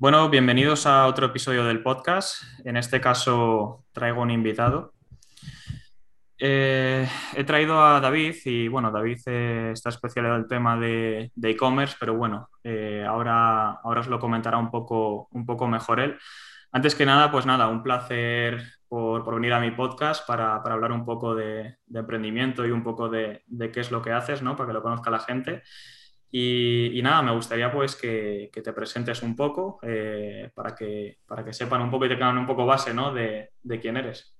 Bueno, bienvenidos a otro episodio del podcast. En este caso traigo un invitado. Eh, he traído a David y bueno, David eh, está especializado en el tema de e-commerce, pero bueno, eh, ahora, ahora os lo comentará un poco, un poco mejor él. Antes que nada, pues nada, un placer por, venir a mi podcast para, hablar un poco de, emprendimiento y un poco de, de, qué es lo que haces, ¿no? Para que lo conozca la gente. Y, nada, me gustaría pues que, te presentes un poco eh, para, que, para que sepan un poco y te tengan un poco base ¿no? de, quién eres.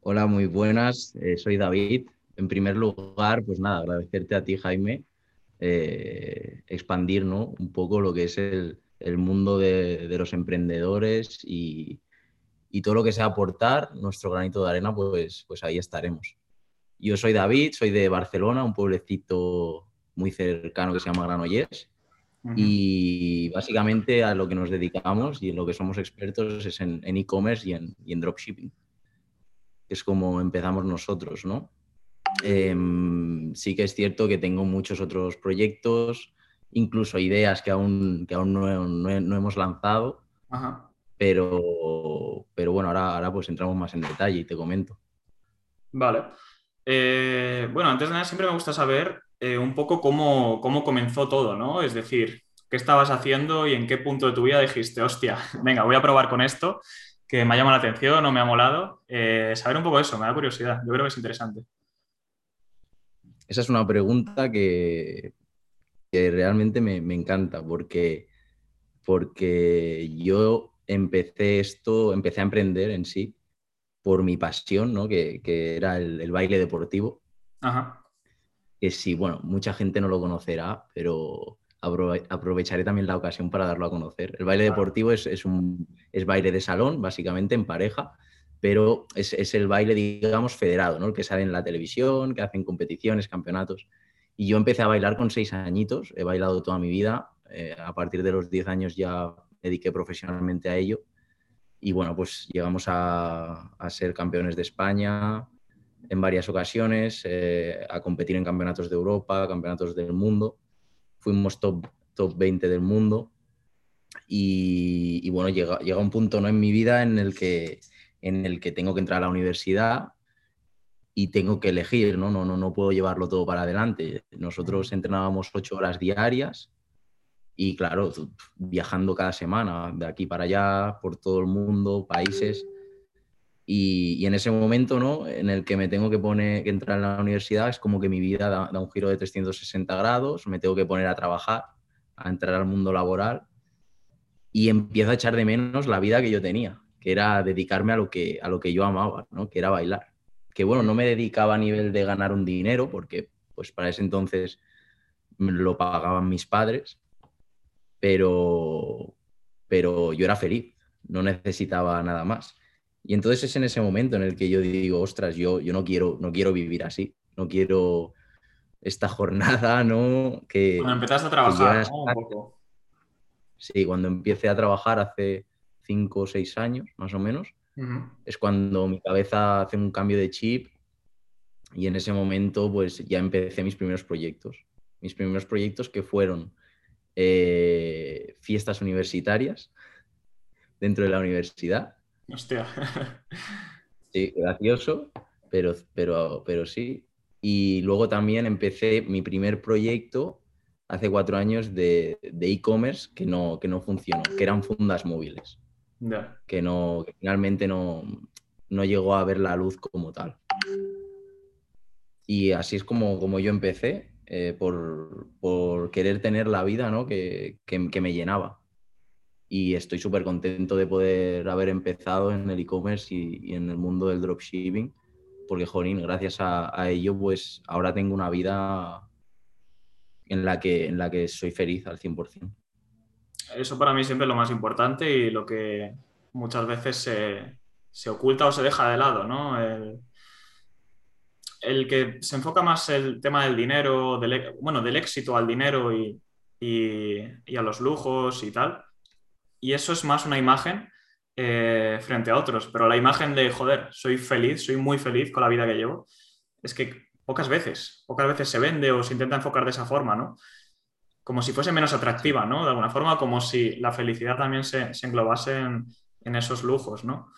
Hola, muy buenas. Eh, soy David. En primer lugar, pues nada, agradecerte a ti, Jaime, eh, expandir ¿no? un poco lo que es el, mundo de, los emprendedores y, y, todo lo que sea aportar nuestro granito de arena, pues, pues ahí estaremos. Yo soy David, soy de Barcelona, un pueblecito muy cercano que se llama Granollers. Y básicamente a lo que nos dedicamos y en lo que somos expertos es en e-commerce y en, en dropshipping. Es como empezamos nosotros, ¿no? Em, sí que es cierto que tengo muchos otros proyectos, incluso ideas que aún, que aún no, hemos lanzado, Pero, pero bueno, ahora, ahora pues entramos más en detalle y te comento. Vale. Eh, bueno, antes de nada, siempre me gusta saber eh, un poco cómo, comenzó todo, ¿no? Es decir, qué estabas haciendo y en qué punto de tu vida dijiste, hostia, venga, voy a probar con esto, que me ha llamado la atención o me ha molado. Eh, saber un poco eso, me da curiosidad. Yo creo que es interesante. Esa es una pregunta que, realmente me, me, encanta porque, porque yo empecé esto, empecé a emprender en sí por mi pasión, ¿no? que, era el, baile deportivo. Ajá. Que sí, bueno, mucha gente no lo conocerá, pero aprovecharé también la ocasión para darlo a conocer. El baile deportivo es, un es baile de salón, básicamente en pareja, pero es, el baile, digamos, federado, ¿no? el que sale en la televisión, que hacen competiciones, campeonatos. Y yo empecé a bailar con seis añitos, he bailado toda mi vida, eh, a partir de los diez años ya me dediqué profesionalmente a ello y bueno, pues llegamos a, ser campeones de España en varias ocasiones, eh, a competir en campeonatos de Europa, campeonatos del mundo. Fuimos top, top 20 del mundo. Y, bueno, llega, llega, un punto ¿no? en mi vida en el, que, en el que tengo que entrar a la universidad y tengo que elegir, ¿no? No, no, no puedo llevarlo todo para adelante. Nosotros entrenábamos ocho horas diarias y claro, viajando cada semana de aquí para allá, por todo el mundo, países. Y, en ese momento, ¿no? En el que me tengo que poner, que entrar en la universidad, es como que mi vida da, un giro de 360 grados, me tengo que poner a trabajar, a entrar al mundo laboral y empiezo a echar de menos la vida que yo tenía, que era dedicarme a lo que, a lo que yo amaba, ¿no? Que era bailar. Que bueno, no me dedicaba a nivel de ganar un dinero, porque pues para ese entonces lo pagaban mis padres, pero, pero yo era feliz, no necesitaba nada más. Y entonces es en ese momento en el que yo digo, ostras, yo, yo no, quiero, no quiero vivir así, no quiero esta jornada, ¿no? Que, cuando empezaste a trabajar, un poco. Sí, cuando empecé a trabajar hace cinco o seis años, más o menos, es cuando mi cabeza hace un cambio de chip y en ese momento pues ya empecé mis primeros proyectos. Mis primeros proyectos que fueron eh, fiestas universitarias dentro de la universidad. Hostia. Sí, gracioso, pero, pero, pero sí. Y luego también empecé mi primer proyecto hace cuatro años de e-commerce que, no, que no funcionó, que eran fundas móviles. Que, no, que finalmente no, no llegó a ver la luz como tal. Y así es como, como yo empecé. Eh, por, querer tener la vida ¿no? que, me llenaba. Y estoy súper contento de poder haber empezado en el e-commerce y, en el mundo del dropshipping, porque, Jorín, gracias a, ello, pues ahora tengo una vida en la que, en la que soy feliz al 100%. Eso para mí siempre es lo más importante y lo que muchas veces se, se oculta o se deja de lado, ¿no? El, el que se enfoca más el tema del dinero, del, e, bueno, del éxito al dinero y, a los lujos y tal. Y eso es más una imagen eh, frente a otros. Pero la imagen de, joder, soy feliz, soy muy feliz con la vida que llevo, es que pocas veces, pocas veces se vende o se intenta enfocar de esa forma, ¿no? como si fuese menos atractiva, ¿no? De alguna forma, como si la felicidad también se, englobase en, esos lujos, ¿no?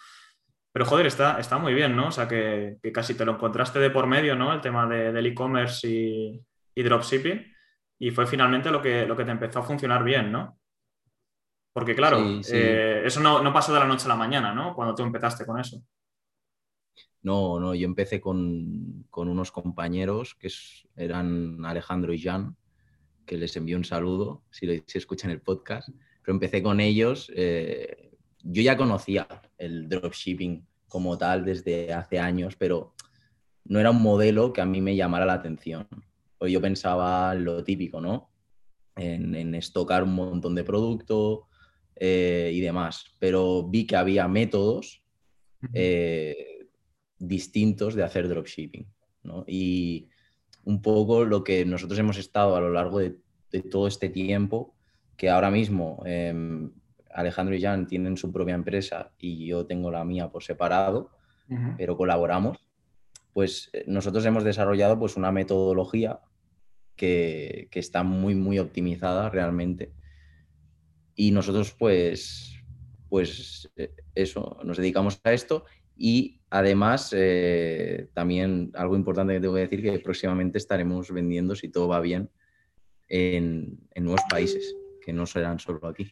Pero joder, está, está muy bien, ¿no? O sea, que, casi te lo encontraste de por medio, ¿no? El tema del e-commerce y, y, dropshipping. Y fue finalmente lo que, lo que te empezó a funcionar bien, ¿no? Porque claro, eh, eso no, no, pasó de la noche a la mañana, ¿no? Cuando tú empezaste con eso. No, no, yo empecé con, unos compañeros que eran Alejandro y Jan, que les envío un saludo si, si escuchan el podcast, pero empecé con ellos. Eh, yo ya conocía el dropshipping como tal desde hace años, pero no era un modelo que a mí me llamara la atención. O yo pensaba lo típico, ¿no? En, en estocar un montón de producto eh, y demás, pero vi que había métodos distintos de hacer dropshipping. ¿no? Y un poco lo que nosotros hemos estado a lo largo de, todo este tiempo, que ahora mismo em, Alejandro y Jan tienen su propia empresa y yo tengo la mía por separado, pero colaboramos, pues eh, nosotros hemos desarrollado pues, una metodología que, que, está muy, muy optimizada realmente. Y nosotros pues, pues eh, eso, nos dedicamos a esto y además, eh, también algo importante que tengo que decir, que próximamente estaremos vendiendo, si todo va bien, en, nuevos países, que no serán solo aquí.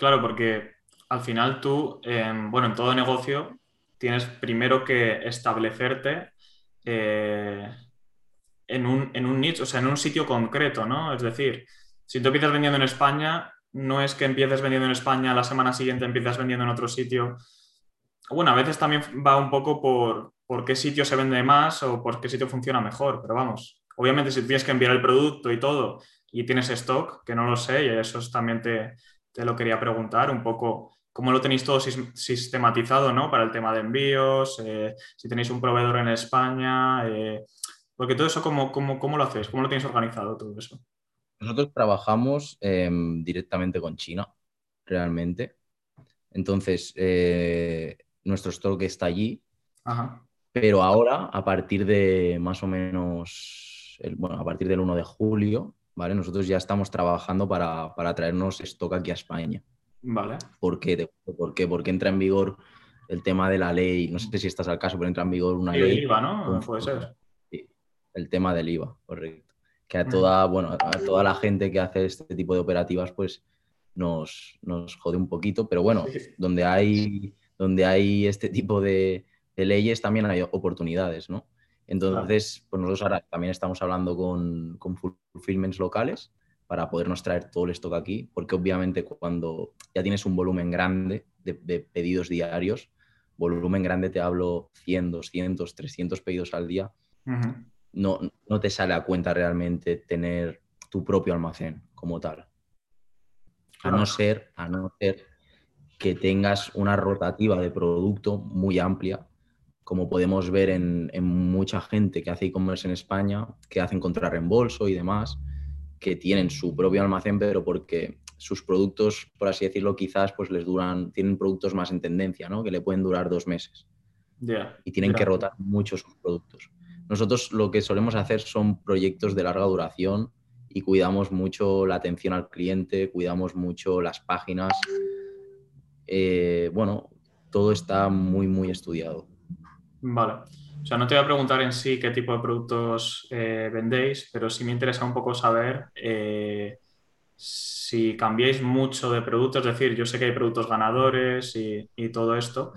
Claro, porque al final tú, bueno, en todo negocio tienes primero que establecerte eh, en, un, en un nicho, o sea, en un sitio concreto, ¿no? Es decir, si tú empiezas vendiendo en España, no es que empieces vendiendo en España, la semana siguiente empiezas vendiendo en otro sitio bueno, a veces también va un poco por, por qué sitio se vende más o por qué sitio funciona mejor, pero vamos, obviamente si tienes que enviar el producto y todo y tienes stock, que no lo sé, y eso también te, lo quería preguntar, un poco cómo lo tenéis todo sistematizado, ¿no? Para el tema de envíos, eh, si tenéis un proveedor en España, eh, porque todo eso, ¿cómo, cómo, lo hacéis? ¿Cómo lo tenéis organizado todo eso? Nosotros trabajamos em, directamente con China, realmente. Entonces, eh, nuestro stock está allí. Pero ahora, a partir de más o menos, bueno, a partir del 1 de julio, ¿vale? Nosotros ya estamos trabajando para, traernos stock aquí a España. Vale. ¿Por qué? ¿Por qué? Porque entra en vigor el tema de la ley, no sé si estás al caso, pero entra en vigor una ley. El IVA, ¿no? Puede ser. Sí, el tema del IVA, correcto. Que a toda, bueno, a toda la gente que hace este tipo de operativas, pues nos, nos jode un poquito, pero bueno, donde hay donde hay este tipo de, leyes también hay oportunidades, ¿no? Entonces, pues nosotros ahora también estamos hablando con, con fulfillments locales para podernos traer todo el stock aquí, porque obviamente cuando ya tienes un volumen grande de, pedidos diarios, volumen grande te hablo 100, 200, 300 pedidos al día, no, no te sale a cuenta realmente tener tu propio almacén como tal. A no ser, a no ser que tengas una rotativa de producto muy amplia, como podemos ver en, mucha gente que hace e-commerce en España, que hacen contra reembolso y demás, que tienen su propio almacén, pero porque sus productos, por así decirlo, quizás pues les duran, tienen productos más en tendencia, ¿no? Que le pueden durar dos meses. y tienen que rotar mucho sus productos. Nosotros lo que solemos hacer son proyectos de larga duración y cuidamos mucho la atención al cliente, cuidamos mucho las páginas, eh, bueno, todo está muy, muy estudiado. Vale. O sea, no te voy a preguntar en sí qué tipo de productos eh, vendéis, pero sí me interesa un poco saber eh, si cambiáis mucho de productos, es decir, yo sé que hay productos ganadores y, todo esto.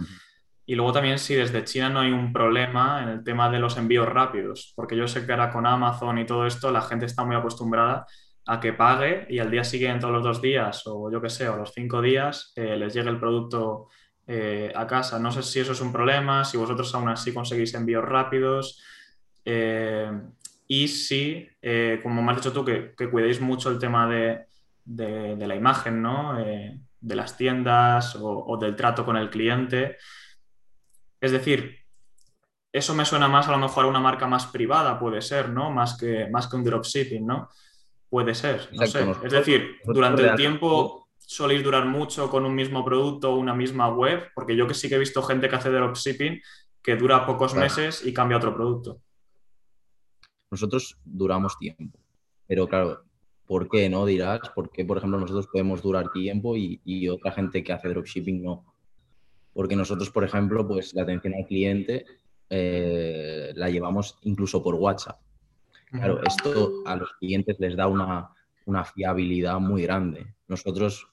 Y luego también si desde China no hay un problema en el tema de los envíos rápidos, porque yo sé que ahora con Amazon y todo esto la gente está muy acostumbrada a que pague y al día siguiente, todos los dos días, o yo que sé, o los cinco días, eh, les llegue el producto eh, a casa. No sé si eso es un problema, si vosotros aún así conseguís envíos rápidos. Eh, y si, como me has dicho tú, que, cuidéis mucho el tema de, la imagen, ¿no? de las tiendas o, o, del trato con el cliente. Es decir, eso me suena más a lo mejor a una marca más privada, puede ser, ¿no? Más que, más que un dropshipping, ¿no? Puede ser, no sé. Es decir, durante el tiempo soléis durar mucho con un mismo producto o una misma web, porque yo que sí que he visto gente que hace dropshipping que dura pocos meses y cambia otro producto. Nosotros duramos tiempo, pero claro, ¿por qué no? Dirás, ¿por qué, por ejemplo, nosotros podemos durar tiempo y, otra gente que hace dropshipping no? Porque nosotros, por ejemplo, pues la atención al cliente eh, la llevamos incluso por WhatsApp. Claro, esto a los clientes les da una, una fiabilidad muy grande. Nosotros,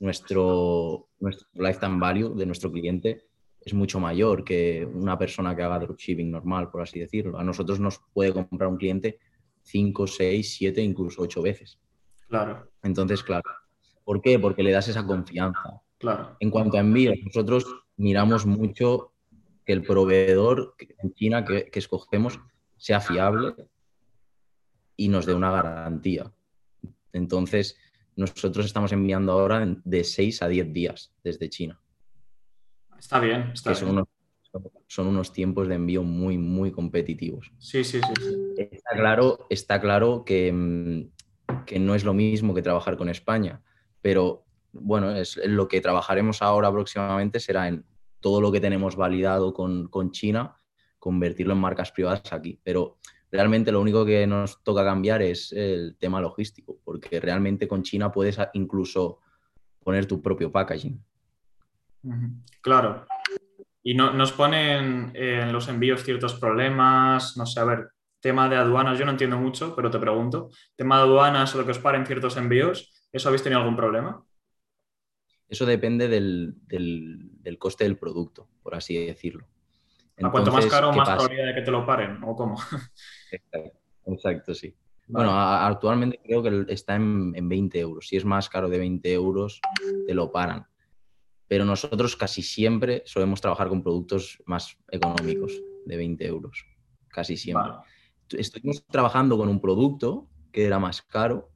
nuestro, nuestro lifetime value de nuestro cliente es mucho mayor que una persona que haga dropshipping normal, por así decirlo. A nosotros nos puede comprar un cliente 5, 6, 7, incluso 8 veces. Claro. Entonces, claro. ¿Por qué? Porque le das esa confianza. Claro. En cuanto a envíos, nosotros miramos mucho que el proveedor en China que, que escogemos sea fiable y nos dé una garantía. Entonces, nosotros estamos enviando ahora de 6 a 10 días desde China. Está bien, está son, bien. Unos, son unos tiempos de envío muy, muy competitivos. Sí, sí, sí. Está claro, está claro que, mm, que, no es lo mismo que trabajar con España, pero bueno, es lo que trabajaremos ahora próximamente será en todo lo que tenemos validado con, con China, convertirlo en marcas privadas aquí. Pero realmente lo único que nos toca cambiar es el tema logístico, porque realmente con China puedes incluso poner tu propio packaging. Claro. Y no, nos ponen en los envíos ciertos problemas, no sé, a ver, tema de aduanas, yo no entiendo mucho, pero te pregunto, tema de aduanas o lo que os paren ciertos envíos, ¿eso habéis tenido algún problema? Eso depende del, coste del producto, por así decirlo. ¿A cuanto más caro, más probabilidad de que te lo paren? ¿O cómo? Exacto, sí. Bueno, actualmente creo que está en, en, 20 euros. Si es más caro de 20 euros, te lo paran pero nosotros casi siempre solemos trabajar con productos más económicos, de 20 euros, casi siempre. Estuvimos trabajando con un producto que era más caro,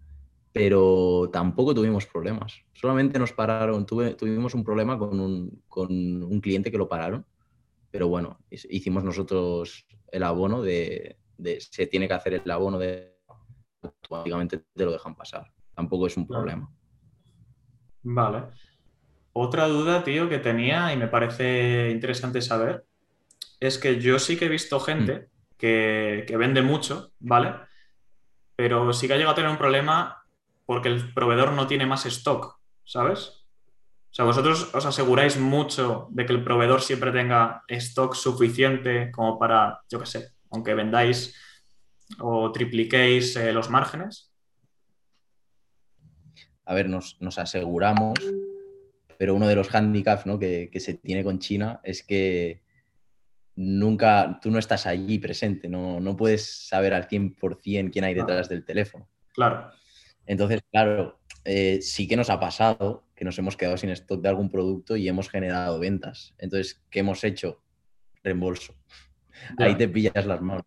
pero tampoco tuvimos problemas. Solamente nos pararon, tuvimos un problema con un, cliente que lo pararon, pero bueno, hicimos nosotros el abono de, se tiene que hacer el abono de automáticamente te lo dejan pasar. Tampoco es un problema. Vale. Otra duda, tío, que tenía y me parece interesante saber, es que yo sí que he visto gente mm. que, vende mucho, ¿vale? Pero sí que ha llegado a tener un problema porque el proveedor no tiene más stock, ¿sabes? O sea, vosotros os aseguráis mucho de que el proveedor siempre tenga stock suficiente como para, yo qué sé, aunque vendáis o tripliquéis eh, los márgenes. A ver, nos, nos aseguramos pero uno de los handicaps que, se tiene con China es que nunca, tú no estás allí presente, no, puedes saber al 100% quién hay detrás del teléfono. Claro. Entonces, claro, eh, sí que nos ha pasado que nos hemos quedado sin stock de algún producto y hemos generado ventas. Entonces, ¿qué hemos hecho? Reembolso. Ahí te pillas las manos,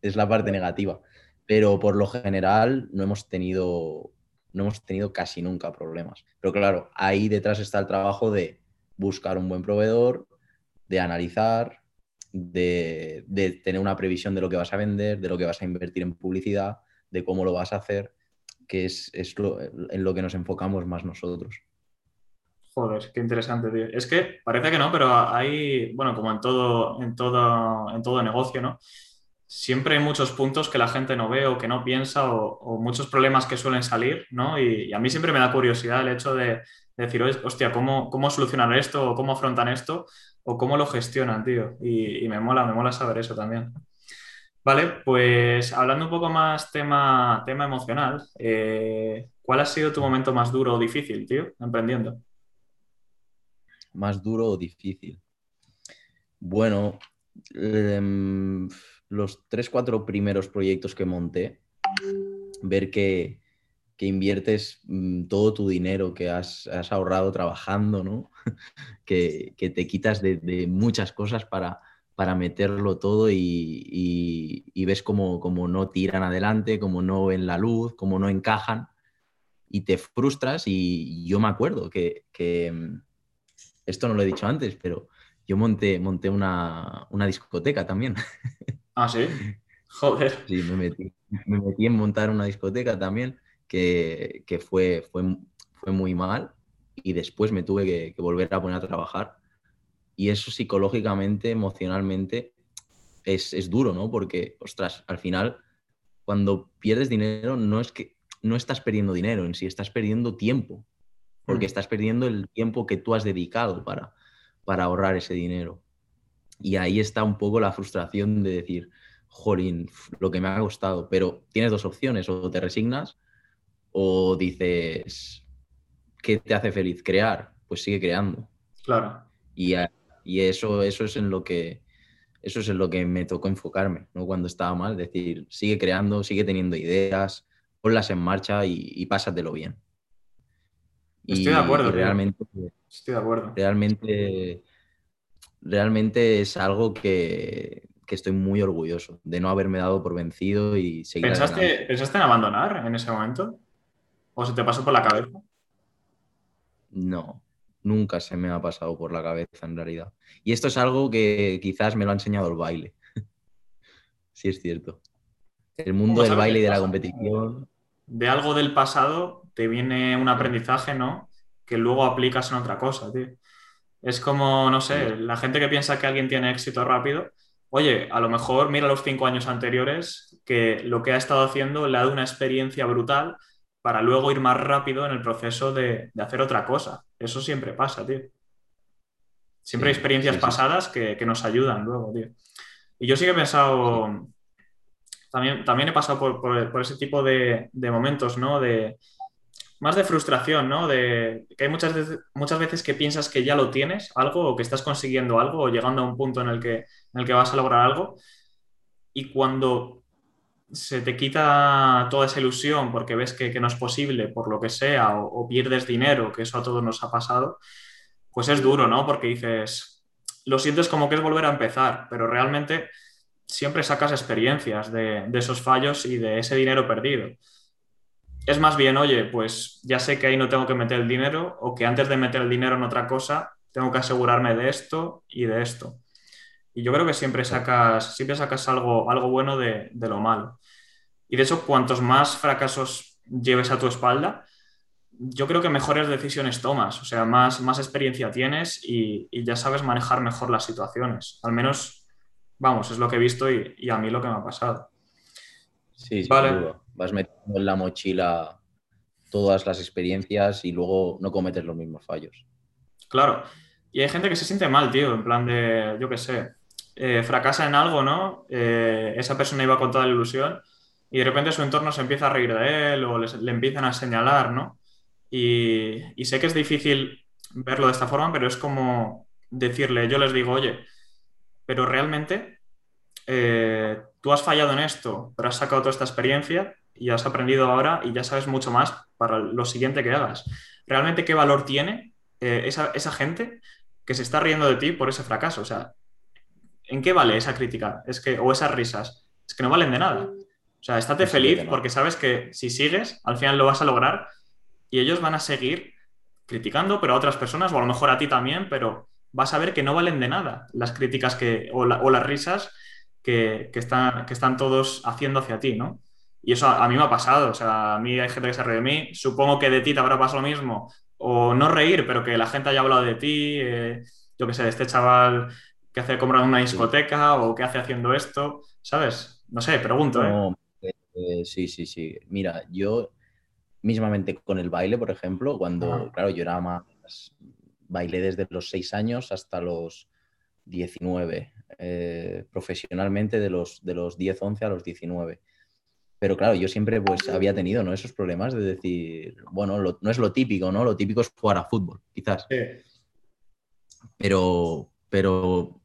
Es la parte negativa. Pero por lo general no hemos tenido no hemos tenido casi nunca problemas. Pero claro, ahí detrás está el trabajo de buscar un buen proveedor, de analizar, de, tener una previsión de lo que vas a vender, de lo que vas a invertir en publicidad, de cómo lo vas a hacer, que es, en lo que nos enfocamos más nosotros. Joder, qué interesante, tío. Es que parece que no, pero hay, bueno, como en todo, en todo, en todo negocio, ¿no? siempre hay muchos puntos que la gente no ve o que no piensa o, muchos problemas que suelen salir, ¿no? Y, a mí siempre me da curiosidad el hecho de, decir, hostia, ¿cómo, ¿cómo solucionan esto o cómo afrontan esto o cómo lo gestionan, tío? Y, me mola, me mola saber eso también. Vale, pues hablando un poco más tema, tema emocional, eh, ¿cuál ha sido tu momento más duro o difícil, tío, emprendiendo? Más duro o difícil. Bueno, em, los tres, cuatro primeros proyectos que monté, ver que, inviertes mm, todo tu dinero que has, ahorrado trabajando, ¿no? que, te quitas de, muchas cosas para, para meterlo todo y, ves como, como, no tiran adelante, como no ven la luz, como no encajan y te frustras y yo me acuerdo que, mm, esto no lo he dicho antes, pero yo monté, monté una, una discoteca también. Ah, sí. Joder. Sí, me metí, en montar una discoteca también, que, fue, fue, fue, muy mal y después me tuve que, volver a poner a trabajar. Y eso psicológicamente, emocionalmente, es, duro, ¿no? Porque, ostras, al final, cuando pierdes dinero, no es que no estás perdiendo dinero en sí, estás perdiendo tiempo, porque Mm. estás perdiendo el tiempo que tú has dedicado para, para ahorrar ese dinero. Y ahí está un poco la frustración de decir, jolín, lo que me ha costado, pero tienes dos opciones, o te resignas o dices, ¿qué te hace feliz? Crear, pues sigue creando. Claro. Y, y eso, eso es en lo que eso es en lo que me tocó enfocarme, ¿no? Cuando estaba mal, decir, sigue creando, sigue teniendo ideas, ponlas en marcha y, y pásatelo bien. Estoy de acuerdo, y realmente, Estoy de acuerdo. realmente, realmente es algo que, que estoy muy orgulloso de no haberme dado por vencido y seguir ¿Pensaste, adelante. ¿Pensaste en abandonar en ese momento? ¿O se te pasó por la cabeza? No, nunca se me ha pasado por la cabeza en realidad. Y esto es algo que quizás me lo ha enseñado el baile. sí, es cierto. El mundo ¿Cómo del baile y de la competición. De algo del pasado te viene un aprendizaje, ¿no? Que luego aplicas en otra cosa, tío. Es como, no sé, la gente que piensa que alguien tiene éxito rápido, oye, a lo mejor mira los cinco años anteriores que lo que ha estado haciendo le ha dado una experiencia brutal para luego ir más rápido en el proceso de, de hacer otra cosa. Eso siempre pasa, tío. Siempre hay experiencias sí, sí, sí. pasadas que, que nos ayudan luego, tío. Y yo sí que he pensado, también, también he pasado por, por- por ese tipo de, de momentos, ¿no? De, más de frustración, ¿no? De que hay muchas veces, muchas veces que piensas que ya lo tienes, algo, o que estás consiguiendo algo, o llegando a un punto en el que, en el que vas a lograr algo, y cuando se te quita toda esa ilusión porque ves que, que no es posible, por lo que sea, o, o pierdes dinero, que eso a todos nos ha pasado, pues es duro, ¿no? Porque dices, lo sientes como que es volver a empezar, pero realmente siempre sacas experiencias de, de esos fallos y de ese dinero perdido. Es más bien, oye, pues ya sé que ahí no tengo que meter el dinero o que antes de meter el dinero en otra cosa, tengo que asegurarme de esto y de esto. Y yo creo que siempre sacas, siempre sacas algo, algo bueno de, de lo malo. Y de hecho, cuantos más fracasos lleves a tu espalda, yo creo que mejores decisiones tomas, o sea, más, más experiencia tienes y, y ya sabes manejar mejor las situaciones. Al menos, vamos, es lo que he visto y, y a mí lo que me ha pasado. Sí, Vale. Vas metiendo en la mochila todas las experiencias y luego no cometes los mismos fallos. Claro. Y hay gente que se siente mal, tío, en plan de, yo qué sé, eh, fracasa en algo, ¿no? Eh, esa persona iba con toda la ilusión y de repente su entorno se empieza a reír de él o les- le empiezan a señalar, ¿no? Y, y sé que es difícil verlo de esta forma, pero es como decirle, yo les digo, oye, pero realmente eh, tú has fallado en esto, pero has sacado toda esta experiencia y has aprendido ahora y ya sabes mucho más para lo siguiente que hagas. ¿Realmente qué valor tiene eh, esa, esa gente que se está riendo de ti por ese fracaso? O sea, ¿en qué vale esa crítica? Es que, o esas risas. Es que no valen de nada. O sea, estate No feliz porque sabes que si sigues, al final lo vas a lograr y ellos van a seguir criticando, pero a otras personas, o a lo mejor a ti también, pero vas a ver que no valen de nada las críticas que, o, la- o las risas que, que están, que están todos haciendo hacia ti, ¿no? Y eso a, a mí me ha pasado, o sea, a mí hay gente que se ríe de mí, supongo que de ti te habrá pasado lo mismo, o no reír, pero que la gente haya hablado de ti, eh, yo qué sé, de este chaval que hace comprar una discoteca o que hace haciendo esto, ¿sabes? No sé, pregunto, ¿eh? No, eh, eh, sí, sí, sí. Mira, yo mismamente con el baile, por ejemplo, cuando, Ajá. claro, yo era más, bailé desde los 6 años hasta los 19, eh, profesionalmente de los, de los 10, 11 a los 19. Pero claro, yo siempre pues había tenido ¿no? esos problemas de decir, bueno, lo- no es lo típico, ¿no? Lo típico es jugar a fútbol, quizás. Sí. pero, pero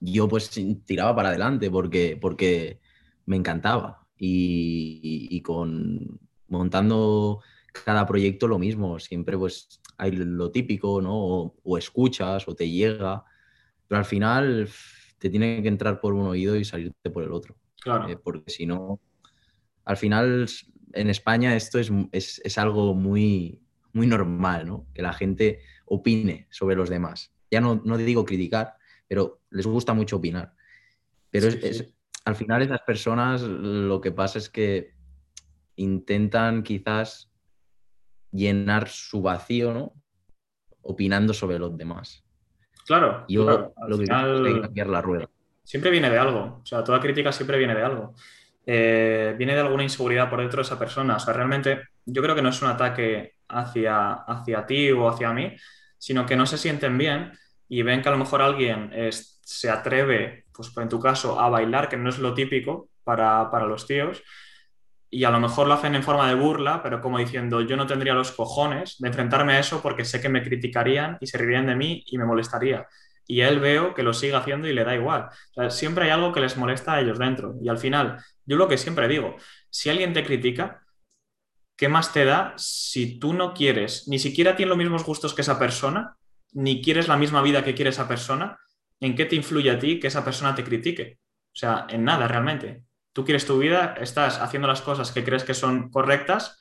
yo pues tiraba para adelante porque, porque me encantaba y, y- y con montando cada proyecto lo mismo, siempre pues hay lo típico, ¿no? O, o escuchas o te llega, pero al final te tiene que entrar por un oído y salirte por el otro, Claro. eh, porque si no, al final en España esto es, es, es algo muy, muy normal, ¿no? Que la gente opine sobre los demás. Ya no, no digo criticar, pero les gusta mucho opinar. Pero Sí, es, sí. es- al final esas personas lo que pasa es que intentan quizás llenar su vacío, ¿no? Opinando sobre los demás. Claro, Yo claro. Lo que quiero es cambiar la rueda. siempre viene de algo. O sea, toda crítica siempre viene de algo. Eh, viene de alguna inseguridad por dentro de esa persona. O sea, realmente yo creo que no es un ataque hacia, hacia ti o hacia mí, sino que no se sienten bien y ven que a lo mejor alguien se atreve, pues en tu caso, a bailar, que no es lo típico para, para los tíos, y a lo mejor lo hacen en forma de burla, pero como diciendo, yo no tendría los cojones de enfrentarme a eso porque sé que me criticarían y se reirían de mí y me molestaría. Y él veo que lo sigue haciendo y le da igual. siempre hay algo que les molesta a ellos dentro. Y al final, yo lo que siempre digo, si alguien te critica, ¿qué más te da si tú no quieres, ni siquiera tienes los mismos gustos que esa persona, ni quieres la misma vida que quiere esa persona? ¿En qué te influye a ti que esa persona te critique? O sea, en nada realmente tú quieres tu vida, estás haciendo las cosas que crees que son correctas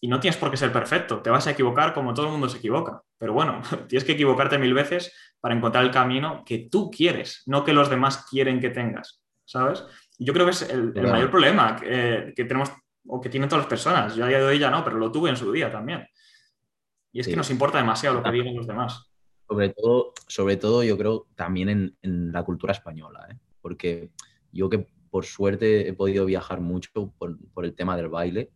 y no tienes por qué ser perfecto. Te vas a equivocar como todo el mundo se equivoca. Pero bueno, tienes que equivocarte mil veces para encontrar el camino que tú quieres, no que los demás quieren que tengas. ¿Sabes? yo creo que es el, mayor problema que, tenemos o que tienen todas las personas. Yo a día de hoy ya no, pero lo tuve en su día también. Y es que nos importa demasiado lo que digan los demás. Sobre todo, sobre todo yo creo también en, la cultura española, ¿eh? porque yo que por suerte he podido viajar mucho por, el tema del baile.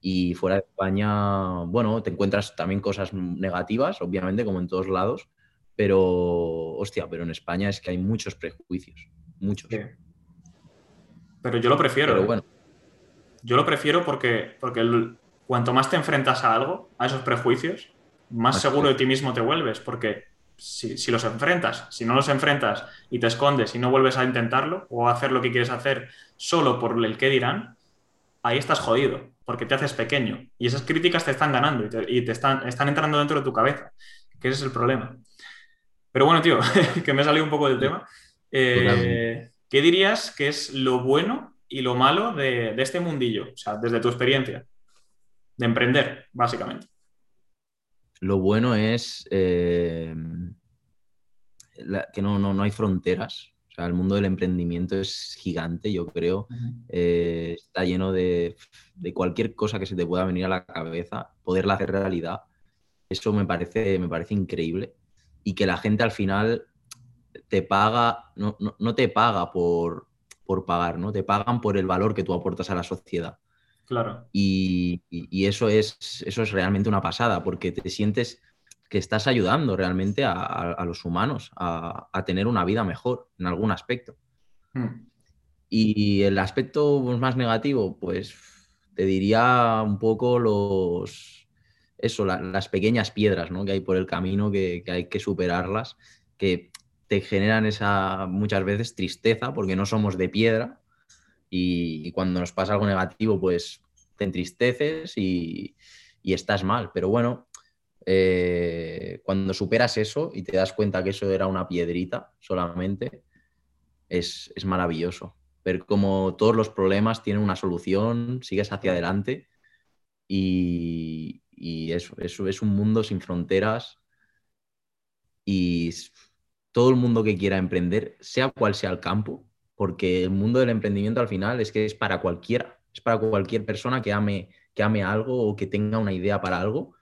Y fuera de España, bueno, te encuentras también cosas negativas, obviamente, como en todos lados, pero, hostia, pero en España es que hay muchos prejuicios, muchos. Pero yo lo prefiero. ¿eh? bueno. Yo lo prefiero porque, porque cuanto más te enfrentas a algo, a esos prejuicios, más seguro de ti mismo te vuelves, porque si, los enfrentas, si no los enfrentas y te escondes y no vuelves a intentarlo o a hacer lo que quieres hacer solo por el que dirán, ahí estás jodido, porque te haces pequeño y esas críticas te están ganando y te, están, están entrando dentro de tu cabeza, que ese es el problema. Pero bueno, tío, que me he salido un poco del tema. Eh, ¿Qué dirías que es lo bueno y lo malo de, de este mundillo? O sea, desde tu experiencia, de emprender, básicamente. Lo bueno es eh, que no, no, hay fronteras. O sea, el mundo del emprendimiento es gigante, yo creo. Eh, está lleno de, cualquier cosa que se te pueda venir a la cabeza, poderla hacer realidad. Eso me parece, me parece increíble. Y que la gente al final te paga, no, te paga por, por pagar, ¿no? Te pagan por el valor que tú aportas a la sociedad. Claro. Y, eso, es, eso es realmente una pasada, porque te sientes que estás ayudando realmente a, los humanos a, tener una vida mejor en algún aspecto. Hmm. Y el aspecto pues, más negativo, pues te diría un poco los eso, las pequeñas piedras ¿no? que hay por el camino que, que, hay que superarlas, que te generan esa muchas veces tristeza porque no somos de piedra, y, cuando nos pasa algo negativo, pues te entristeces y, estás mal. Pero bueno, eh, cuando superas eso y te das cuenta que eso era una piedrita solamente, es, maravilloso. Ver cómo todos los problemas tienen una solución, sigues hacia adelante y, eso, eso es un mundo sin fronteras y todo el mundo que quiera emprender, sea cual sea el campo, porque el mundo del emprendimiento al final es que es para cualquiera, es para cualquier persona que ame, que ame algo o que tenga una idea para algo.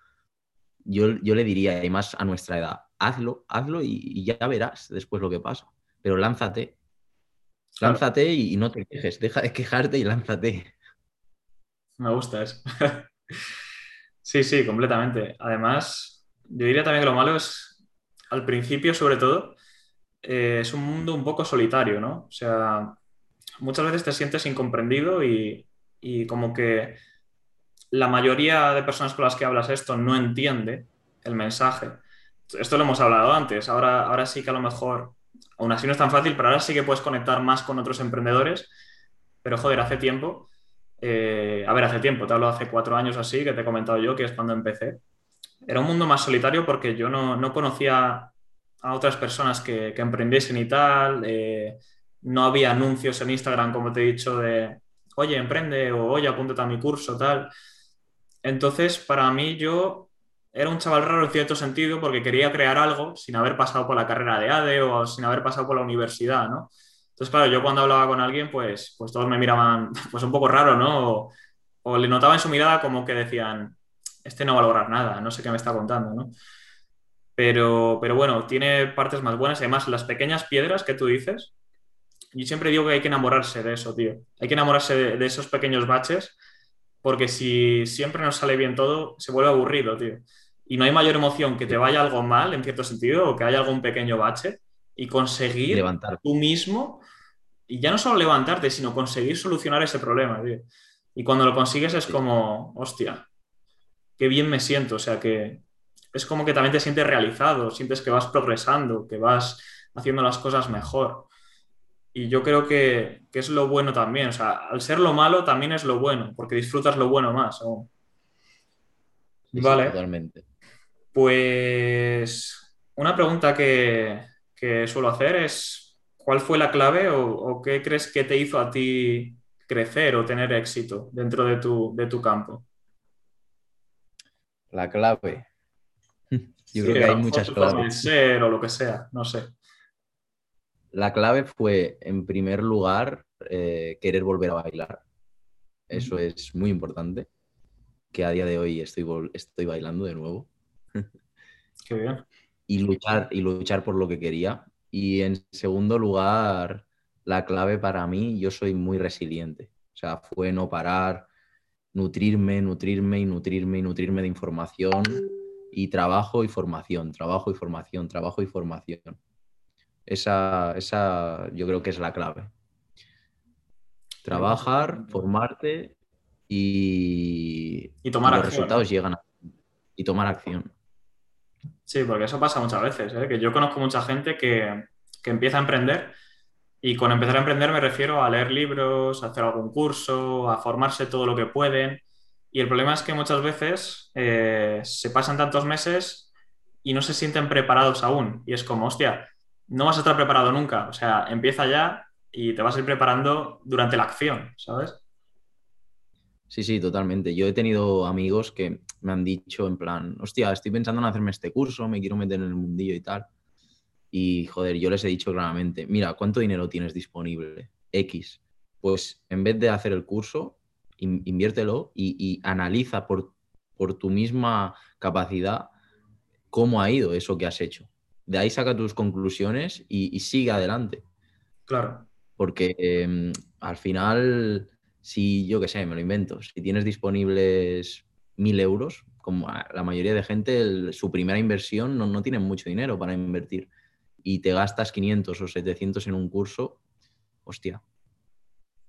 Yo, yo le diría, y más a nuestra edad, hazlo, hazlo y, ya verás después lo que pasa. Pero lánzate, lánzate y, no te quejes, deja de quejarte y lánzate. Me gusta eso. sí, sí, completamente. Además, yo diría también que lo malo es, al principio sobre todo, eh, es un mundo un poco solitario, ¿no? O sea, muchas veces te sientes incomprendido y, como que la mayoría de personas con las que hablas esto no entiende el mensaje. Esto lo hemos hablado antes, ahora, ahora sí que a lo mejor, aún así no es tan fácil, pero ahora sí que puedes conectar más con otros emprendedores, pero joder, hace tiempo, eh, a ver, hace tiempo, te hablo hace cuatro años así, que te he comentado yo, que es cuando empecé, era un mundo más solitario porque yo no, no conocía a otras personas que, que emprendiesen y tal. Eh, no había anuncios en Instagram, como te he dicho, de oye, emprende o oye, apúntate a mi curso, tal. Entonces, para mí, yo era un chaval raro en cierto sentido porque quería crear algo sin haber pasado por la carrera de ADE o sin haber pasado por la universidad, ¿no? Entonces, claro, yo cuando hablaba con alguien, pues, pues todos me miraban pues un poco raro, ¿no? O, le notaba en su mirada como que decían, este no va a lograr nada, no sé qué me está contando, ¿no? Pero, pero bueno, tiene partes más buenas. Además, las pequeñas piedras que tú dices, yo siempre digo que hay que enamorarse de eso, tío. Hay que enamorarse de, esos pequeños baches porque si siempre nos sale bien todo, se vuelve aburrido, tío. Y no hay mayor emoción que te vaya algo mal, en cierto sentido, o que haya algún pequeño bache, y conseguir Levantar. tú mismo, y ya no solo levantarte, sino conseguir solucionar ese problema, tío. Y cuando lo consigues es Sí. como, hostia, qué bien me siento, o sea que es como que también te sientes realizado, sientes que vas progresando, que vas haciendo las cosas mejor. Y yo creo que, que es lo bueno también, o sea, al ser lo malo también es lo bueno, porque disfrutas lo bueno más. Sí, Vale, totalmente. pues una pregunta que, que suelo hacer es, ¿cuál fue la clave o, o qué crees que te hizo a ti crecer o tener éxito dentro de tu, de tu campo? La clave. Yo Sí, creo que hay muchas claves. ser o lo que sea, no sé. La clave fue, en primer lugar, eh, querer volver a bailar. Eso es muy importante, que a día de hoy estoy, estoy bailando de nuevo. Qué bien. Y luchar, y luchar por lo que quería. Y en segundo lugar, la clave para mí, yo soy muy resiliente. O sea, fue no parar, nutrirme, nutrirme y nutrirme y nutrirme de información y trabajo y formación, trabajo y formación, trabajo y formación. Esa, esa yo creo que es la clave. Trabajar, formarte y, Y tomar y los acción, resultados ¿no? llegan a- y tomar acción. Sí, porque eso pasa muchas veces, ¿eh? Que yo conozco mucha gente que, que empieza a emprender y con empezar a emprender me refiero a leer libros, a hacer algún curso, a formarse todo lo que pueden. Y el problema es que muchas veces eh, se pasan tantos meses y no se sienten preparados aún. Y es como, hostia, no vas a estar preparado nunca. O sea, empieza ya y te vas a ir preparando durante la acción, ¿sabes? Sí, sí, totalmente. Yo he tenido amigos que me han dicho en plan, hostia, estoy pensando en hacerme este curso, me quiero meter en el mundillo y tal. Y joder, yo les he dicho claramente, mira, ¿cuánto dinero tienes disponible? X. Pues en vez de hacer el curso, in- inviértelo y, y analiza por, por tu misma capacidad cómo ha ido eso que has hecho. De ahí saca tus conclusiones y, y sigue adelante. Claro. Porque eh, al final, si yo qué sé, me lo invento, si tienes disponibles mil euros, como la mayoría de gente, el- su primera inversión no, no tiene mucho dinero para invertir y te gastas 500 o 700 en un curso, hostia.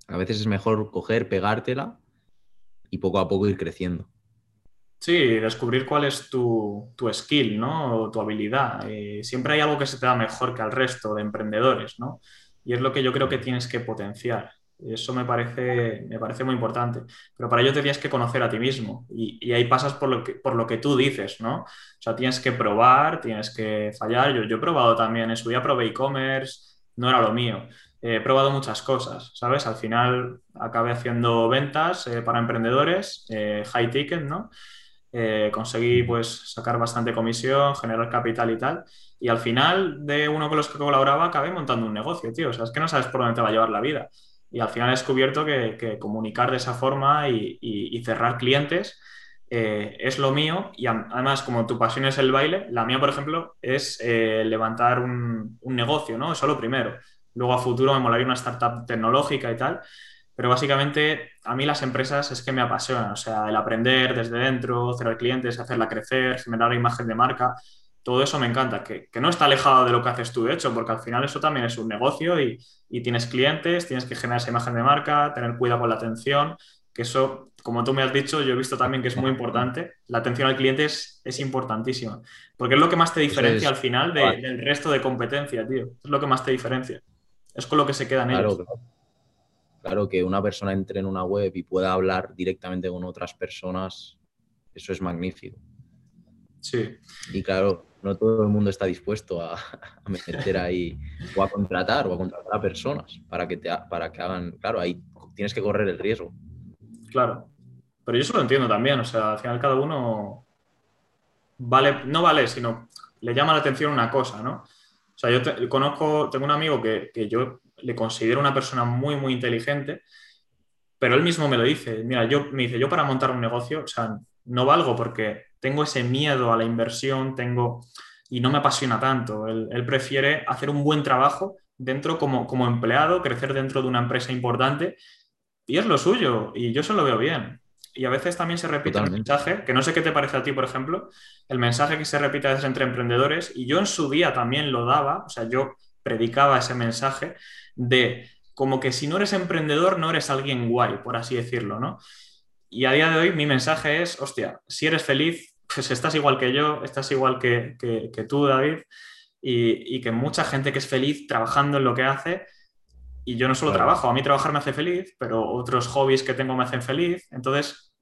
A veces es mejor coger, pegártela y poco a poco ir creciendo. Sí, descubrir cuál es tu, tu skill, ¿no? O tu habilidad. Eh, siempre hay algo que se te da mejor que al resto de emprendedores, ¿no? Y es lo que yo creo que tienes que potenciar. Eso me parece, me parece muy importante. Pero para ello te tienes que conocer a ti mismo. Y, y ahí pasas por lo que, por lo que tú dices, ¿no? O sea, tienes que probar, tienes que fallar. Yo, yo he probado también, en su día probé e-commerce, no era lo mío. Eh, he probado muchas cosas, ¿sabes? Al final acabé haciendo ventas eh, para emprendedores, high ticket, ¿no? Eh, conseguí pues sacar bastante comisión, generar capital y tal. Y al final de uno con los que colaboraba acabé montando un negocio, tío. O sea, es que no sabes por dónde te va a llevar la vida. Y al final he descubierto que, comunicar de esa forma y, cerrar clientes eh, es lo mío. Y además, como tu pasión es el baile, la mía, por ejemplo, es eh, levantar un, un negocio, ¿no? Eso lo primero. Luego a futuro me molaría una startup tecnológica y tal. Pero básicamente a mí las empresas es que me apasionan, o sea, el aprender desde dentro, cerrar clientes, hacerla crecer, generar imagen de marca, todo eso me encanta, que, que no está alejado de lo que haces tú, de hecho, porque al final eso también es un negocio y, y tienes clientes, tienes que generar esa imagen de marca, tener cuidado con la atención, que eso, como tú me has dicho, yo he visto también que es muy importante, la atención al cliente es, es importantísima, porque es lo que más te diferencia es, al final de- del resto de competencia, tío, es lo que más te diferencia, es con lo que se quedan claro, ellos. claro. Claro, que una persona entre en una web y pueda hablar directamente con otras personas, eso es magnífico. Sí. Y claro, no todo el mundo está dispuesto a, a meter ahí o a contratar o a contratar a personas para que, te, para que hagan, claro, ahí tienes que correr el riesgo. Claro. Pero yo eso lo entiendo también. O sea, al final cada uno vale, no vale, sino le llama la atención una cosa, ¿no? O sea, yo te- conozco, tengo un amigo que, que yo le considero una persona muy, muy inteligente, pero él mismo me lo dice. Mira, yo me dice, yo para montar un negocio, o sea, no valgo porque tengo ese miedo a la inversión, tengo y no me apasiona tanto. Él, él prefiere hacer un buen trabajo dentro como, como empleado, crecer dentro de una empresa importante y es lo suyo y yo se lo veo bien. y a veces también se repite el mensaje, que no sé qué te parece a ti, por ejemplo, el mensaje que se repite a veces entre emprendedores, y yo en su día también lo daba, o sea, yo predicaba ese mensaje de como que si no eres emprendedor no eres alguien guay, por así decirlo, ¿no? Y a día de hoy mi mensaje es, hostia, si eres feliz, pues estás igual que yo, estás igual que, tú, David, y, que mucha gente que es feliz trabajando en lo que hace, y yo no solo trabajo, a mí trabajar me hace feliz, pero otros hobbies que tengo me hacen feliz, entonces,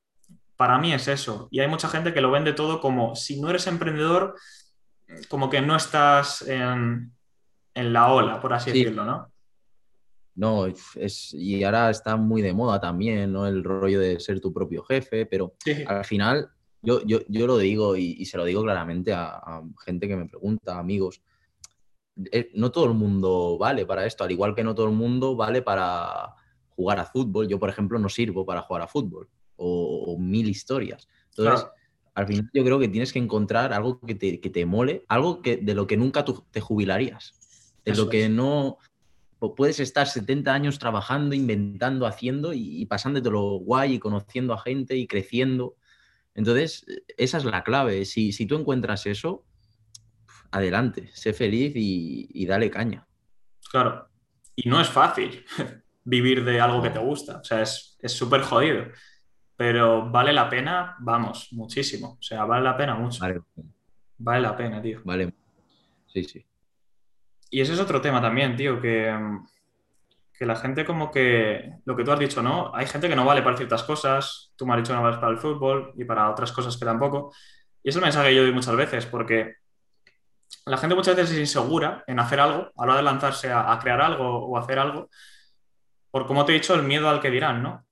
para mí es eso. Y hay mucha gente que lo vende todo como, si no eres emprendedor, como que no estás en, la ola, por así decirlo, ¿no? No, es, y ahora está muy de moda también, ¿no? El rollo de ser tu propio jefe, pero al final yo, yo, yo, lo digo y, se lo digo claramente a, gente que me pregunta, amigos. Eh, no todo el mundo vale para esto, al igual que no todo el mundo vale para jugar a fútbol. Yo, por ejemplo, no sirvo para jugar a fútbol o, mil historias. Entonces, al final yo creo que tienes que encontrar algo que te, que te mole, algo que, de lo que nunca tú te jubilarías, de lo que no puedes estar 70 años trabajando, inventando, haciendo y, y lo guay y conociendo a gente y creciendo. Entonces, esa es la clave. Si, si tú encuentras eso, adelante, sé feliz y, dale caña. Claro. Y no es fácil vivir de algo que te gusta. O sea, es súper jodido. Pero vale la pena, vamos, muchísimo. O sea, vale la pena mucho. Vale, vale la pena, tío. Vale. Sí, sí. Y ese es otro tema también, tío, que, que la gente como que, lo que tú has dicho, ¿no? Hay gente que no vale para ciertas cosas, tú me has dicho no vales para el fútbol y para otras cosas que tampoco. Y es el mensaje que yo doy muchas veces, porque la gente muchas veces es insegura en hacer algo, a la hora de lanzarse a, a crear algo o hacer algo, por como te he dicho, el miedo al que dirán, ¿no?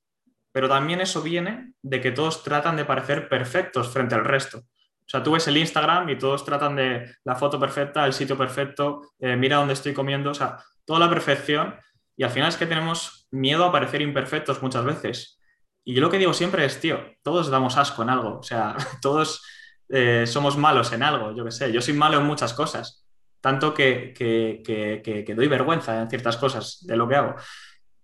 Pero también eso viene de que todos tratan de parecer perfectos frente al resto. O sea, tú ves el Instagram y todos tratan de la foto perfecta, el sitio perfecto, eh, mira dónde estoy comiendo, o sea, toda la perfección. Y al final es que tenemos miedo a parecer imperfectos muchas veces. Y yo lo que digo siempre es, tío, todos damos asco en algo, o sea, todos eh, somos malos en algo, yo qué sé, yo soy malo en muchas cosas, tanto que, que, que, que, doy vergüenza en ciertas cosas de lo que hago.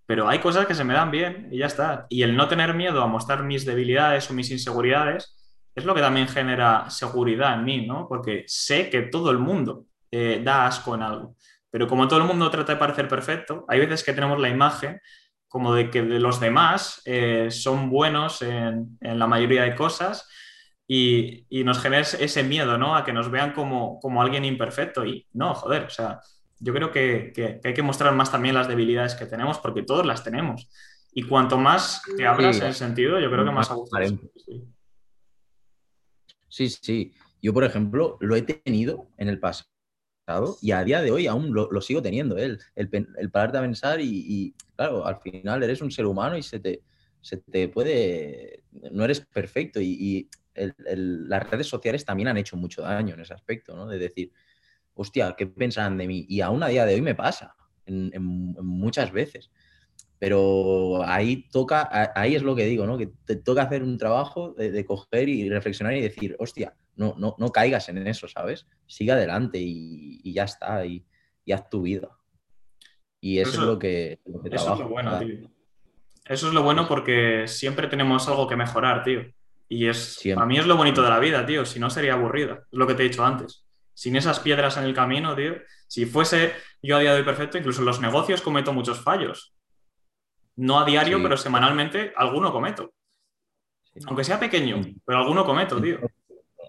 Pero hay cosas que se me dan bien y ya está. Y el no tener miedo a mostrar mis debilidades o mis inseguridades, es lo que también genera seguridad en mí, ¿no? Porque sé que todo el mundo eh, da asco en algo. Pero como todo el mundo trata de parecer perfecto, hay veces que tenemos la imagen como de que de los demás eh, son buenos en, la mayoría de cosas y, nos genera ese miedo, ¿no? A que nos vean como, como alguien imperfecto. Y no, joder, o sea, yo creo que, hay que mostrar más también las debilidades que tenemos porque todos las tenemos. Y cuanto más te abras en ese sentido, yo creo que más a gusto. Sí, sí. Yo, por ejemplo, lo he tenido en el pasado y a día de hoy aún lo, sigo teniendo, ¿eh? el, el, pararte a pensar y, claro, al final eres un ser humano y se te, se te puede, no eres perfecto y, las redes sociales también han hecho mucho daño en ese aspecto, ¿no? De decir, hostia, ¿qué pensarán de mí? Y aún a día de hoy me pasa, en muchas veces. Pero ahí toca, ahí es lo que digo, ¿no? Que te toca hacer un trabajo de, coger y reflexionar y decir, hostia, no, no, no caigas en eso, ¿sabes? Sigue adelante y, ya está, y, haz tu vida. Y eso, es lo que, Eso es lo bueno, tío. Eso es lo bueno porque siempre tenemos algo que mejorar, tío. Y es, a mí es lo bonito de la vida, tío. Si no, sería aburrida. Es lo que te he dicho antes. Sin esas piedras en el camino, tío. Si fuese yo a día de hoy perfecto, incluso en los negocios cometo muchos fallos. No a diario, pero semanalmente alguno cometo. Aunque sea pequeño, mm. pero alguno cometo, tío.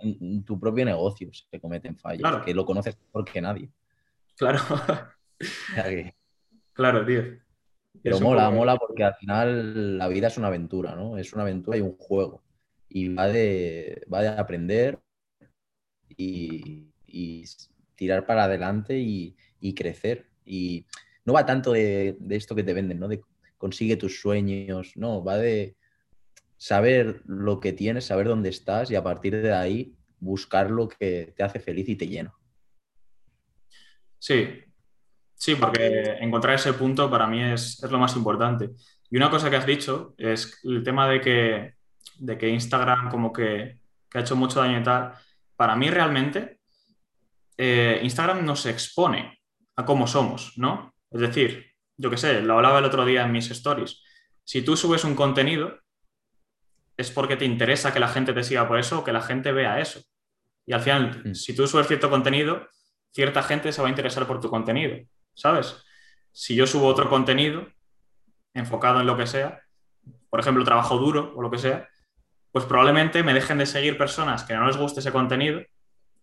En tu propio negocio se cometen fallos, claro. que lo conoces mejor que nadie. Claro. claro, tío. Pero mola, mola porque al final la vida es una aventura, ¿no? Es una aventura y un juego. Y va de, va de aprender y, tirar para adelante y, crecer. Y no va tanto de, de, esto que te venden, ¿no? De consigue tus sueños, no, va de saber lo que tienes, saber dónde estás y a partir de ahí buscar lo que te hace feliz y te llena. Sí, sí, porque encontrar ese punto para mí es, lo más importante. Y una cosa que has dicho es el tema de que, de que Instagram como que, ha hecho mucho daño y tal. Para mí realmente eh, Instagram nos expone a cómo somos, ¿no? Es decir, yo qué sé, lo hablaba el otro día en mis stories. Si tú subes un contenido, es porque te interesa que la gente te siga por eso o que la gente vea eso. Y al final, Mm. si tú subes cierto contenido, cierta gente se va a interesar por tu contenido, ¿sabes? Si yo subo otro contenido enfocado en lo que sea, por ejemplo, trabajo duro o lo que sea, pues probablemente me dejen de seguir personas que no les guste ese contenido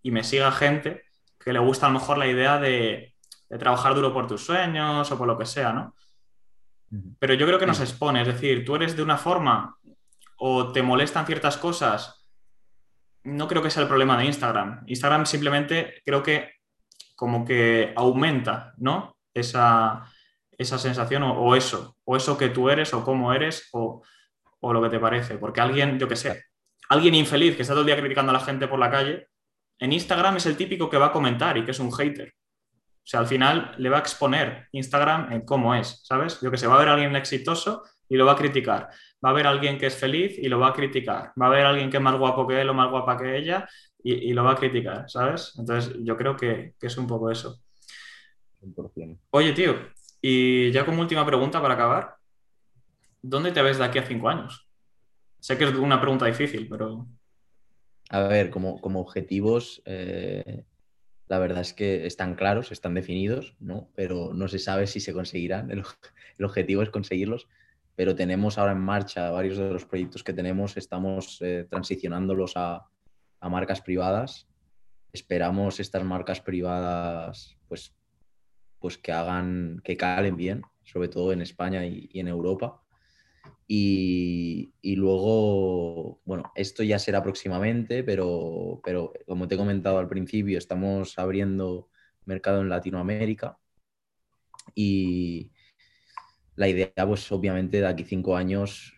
y me siga gente que le gusta a lo mejor la idea de, de trabajar duro por tus sueños o por lo que sea, ¿no? Pero yo creo que nos expone, es decir, tú eres de una forma o te molestan ciertas cosas, no creo que sea el problema de Instagram. Instagram simplemente creo que como que aumenta, ¿no? Esa, esa sensación o, o eso, o eso que tú eres o cómo eres o, o lo que te parece. Porque alguien, yo qué sé, alguien infeliz que está todo el día criticando a la gente por la calle, en Instagram es el típico que va a comentar y que es un hater. O sea, al final le va a exponer Instagram en cómo es, ¿sabes? Yo que sé, va a haber alguien exitoso y lo va a criticar. Va a haber alguien que es feliz y lo va a criticar. Va a haber alguien que es más guapo que él o más guapa que ella y, y lo va a criticar, ¿sabes? Entonces, yo creo que, que es un poco eso. 100%. Oye, tío, y ya como última pregunta para acabar, ¿dónde te ves de aquí a cinco años? Sé que es una pregunta difícil, pero A ver, como, como objetivos, eh, la verdad es que están claros, están definidos, ¿no? Pero no se sabe si se conseguirán. El, objetivo es conseguirlos, pero tenemos ahora en marcha varios de los proyectos que tenemos, estamos eh, transicionándolos a, a marcas privadas. Esperamos estas marcas privadas, pues, pues que hagan, que calen bien, sobre todo en España y en Europa. Y, luego, bueno, esto ya será próximamente, pero, pero como te he comentado al principio, estamos abriendo mercado en Latinoamérica y la idea, pues obviamente de aquí cinco años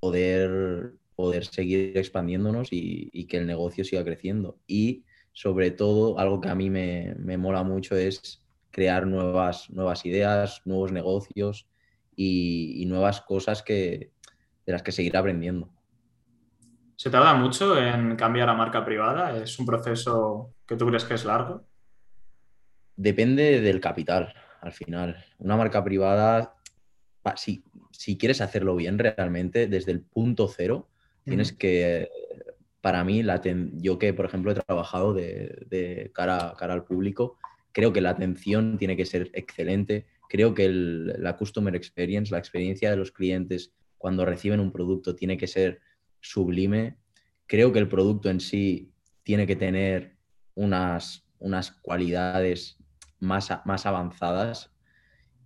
poder, poder seguir expandiéndonos y, y que el negocio siga creciendo. Y sobre todo, algo que a mí me, me mola mucho es crear nuevas, nuevas ideas, nuevos negocios y, y nuevas cosas que, de las que seguir aprendiendo. ¿se tarda mucho en cambiar a marca privada? ¿Es un proceso que tú crees que es largo? Depende del capital, al final. Una marca privada, si, si quieres hacerlo bien realmente, desde el punto cero, tienes que, para mí, la yo que, por ejemplo, he trabajado de, de cara, cara al público, creo que la atención tiene que ser excelente. Creo que la customer experience, la experiencia de los clientes cuando reciben un producto tiene que ser sublime. Creo que el producto en sí tiene que tener unas, unas cualidades más, más avanzadas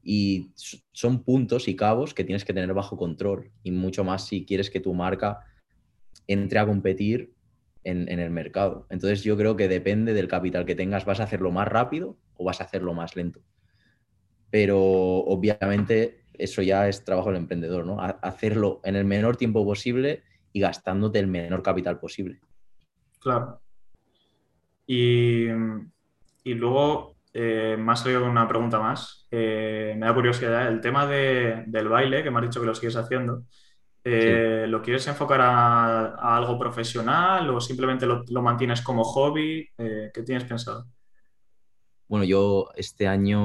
y son puntos y cabos que tienes que tener bajo control y mucho más si quieres que tu marca entre a competir en, en el mercado. Entonces yo creo que depende del capital que tengas, vas a hacerlo más rápido o vas a hacerlo más lento. Pero obviamente eso ya es trabajo del emprendedor, ¿no? Ha- Hacerlo en el menor tiempo posible y gastándote el menor capital posible. Claro. Y, y luego eh, me ha salido una pregunta más. Eh, me da curiosidad. El tema de- del baile, que me has dicho que lo sigues haciendo, eh, ¿lo quieres enfocar a, a algo profesional o simplemente lo, lo mantienes como hobby? Eh, ¿qué tienes pensado? Bueno, yo este año,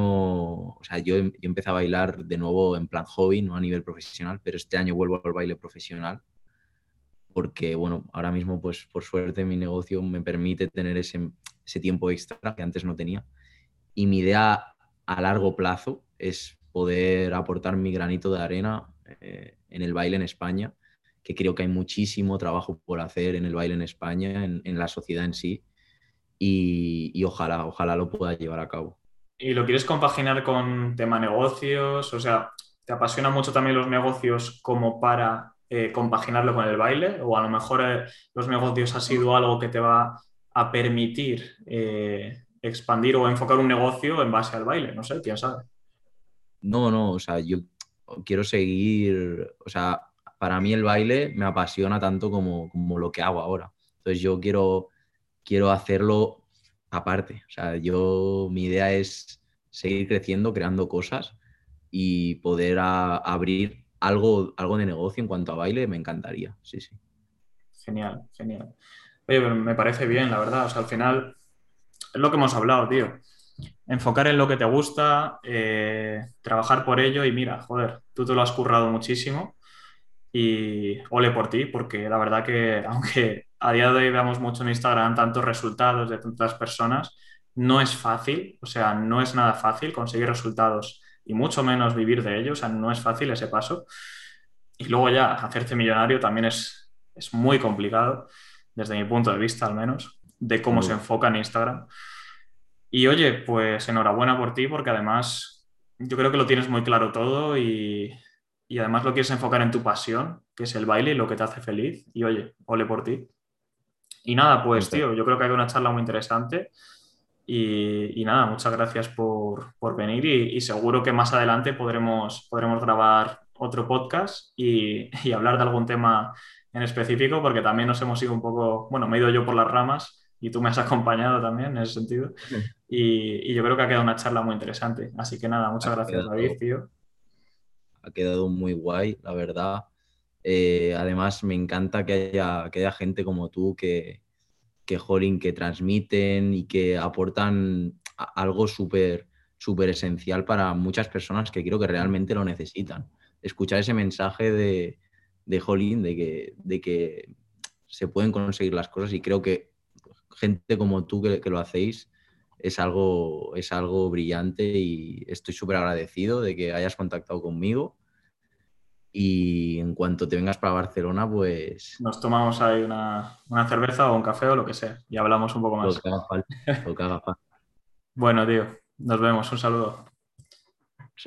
o sea, yo, em- yo empecé a bailar de nuevo en plan hobby, no a nivel profesional, pero este año vuelvo al baile profesional porque, bueno, ahora mismo, pues por suerte, mi negocio me permite tener ese, tiempo extra que antes no tenía. Y mi idea a largo plazo es poder aportar mi granito de arena eh, en el baile en España, que creo que hay muchísimo trabajo por hacer en el baile en España, en, en la sociedad en sí, y, y ojalá, ojalá lo pueda llevar a cabo. ¿Y lo quieres compaginar con tema negocios? O sea, ¿te apasionan mucho también los negocios como para eh, compaginarlo con el baile? ¿O a lo mejor eh, los negocios ha sido algo que te va a permitir eh, expandir o enfocar un negocio en base al baile? No sé, quién sabe. No, no, o sea, yo quiero seguir, o sea, para mí el baile me apasiona tanto como, como lo que hago ahora. Entonces yo quiero, quiero hacerlo aparte. O sea, yo, mi idea es seguir creciendo, creando cosas y poder abrir algo, algo de negocio en cuanto a baile, me encantaría. Sí, sí. Genial, genial. Oye, me parece bien, la verdad. O sea, al final es lo que hemos hablado, tío. Enfocar en lo que te gusta, eh, trabajar por ello y mira, joder, tú te lo has currado muchísimo y ole por ti, porque la verdad que aunque a día de hoy veamos mucho en Instagram tantos resultados de tantas personas, no es fácil, o sea, no es nada fácil conseguir resultados y mucho menos vivir de ellos, o sea, no es fácil ese paso. Y luego ya hacerte millonario también es, es muy complicado, desde mi punto de vista al menos, de cómo se enfoca en Instagram. Y oye, pues enhorabuena por ti, porque además yo creo que lo tienes muy claro todo y, y además lo quieres enfocar en tu pasión, que es el baile y lo que te hace feliz. Y oye, ole por ti. Y nada, pues tío, yo creo que hay una charla muy interesante. Y, nada, muchas gracias por, por venir y, seguro que más adelante podremos, podremos grabar otro podcast y, y, hablar de algún tema en específico, porque también nos hemos ido un poco, bueno, me he ido yo por las ramas y tú me has acompañado también en ese sentido. Y, y yo creo que ha quedado una charla muy interesante. Así que nada, muchas gracias, David, tío. Ha quedado muy guay, la verdad. Eh, además, me encanta que haya, que haya gente como tú que, que, jolín, que transmiten y que aportan algo súper esencial para muchas personas que creo que realmente lo necesitan. Escuchar ese mensaje de, de Jolín, de que, de que se pueden conseguir las cosas y creo que gente como tú que, que lo hacéis es algo, es algo brillante y estoy súper agradecido de que hayas contactado conmigo y en cuanto te vengas para Barcelona, pues... Nos tomamos ahí una, cerveza o un café o lo que sea y hablamos un poco más. Lo que haga falta. Lo que haga falta. bueno, tío, nos vemos. Un saludo.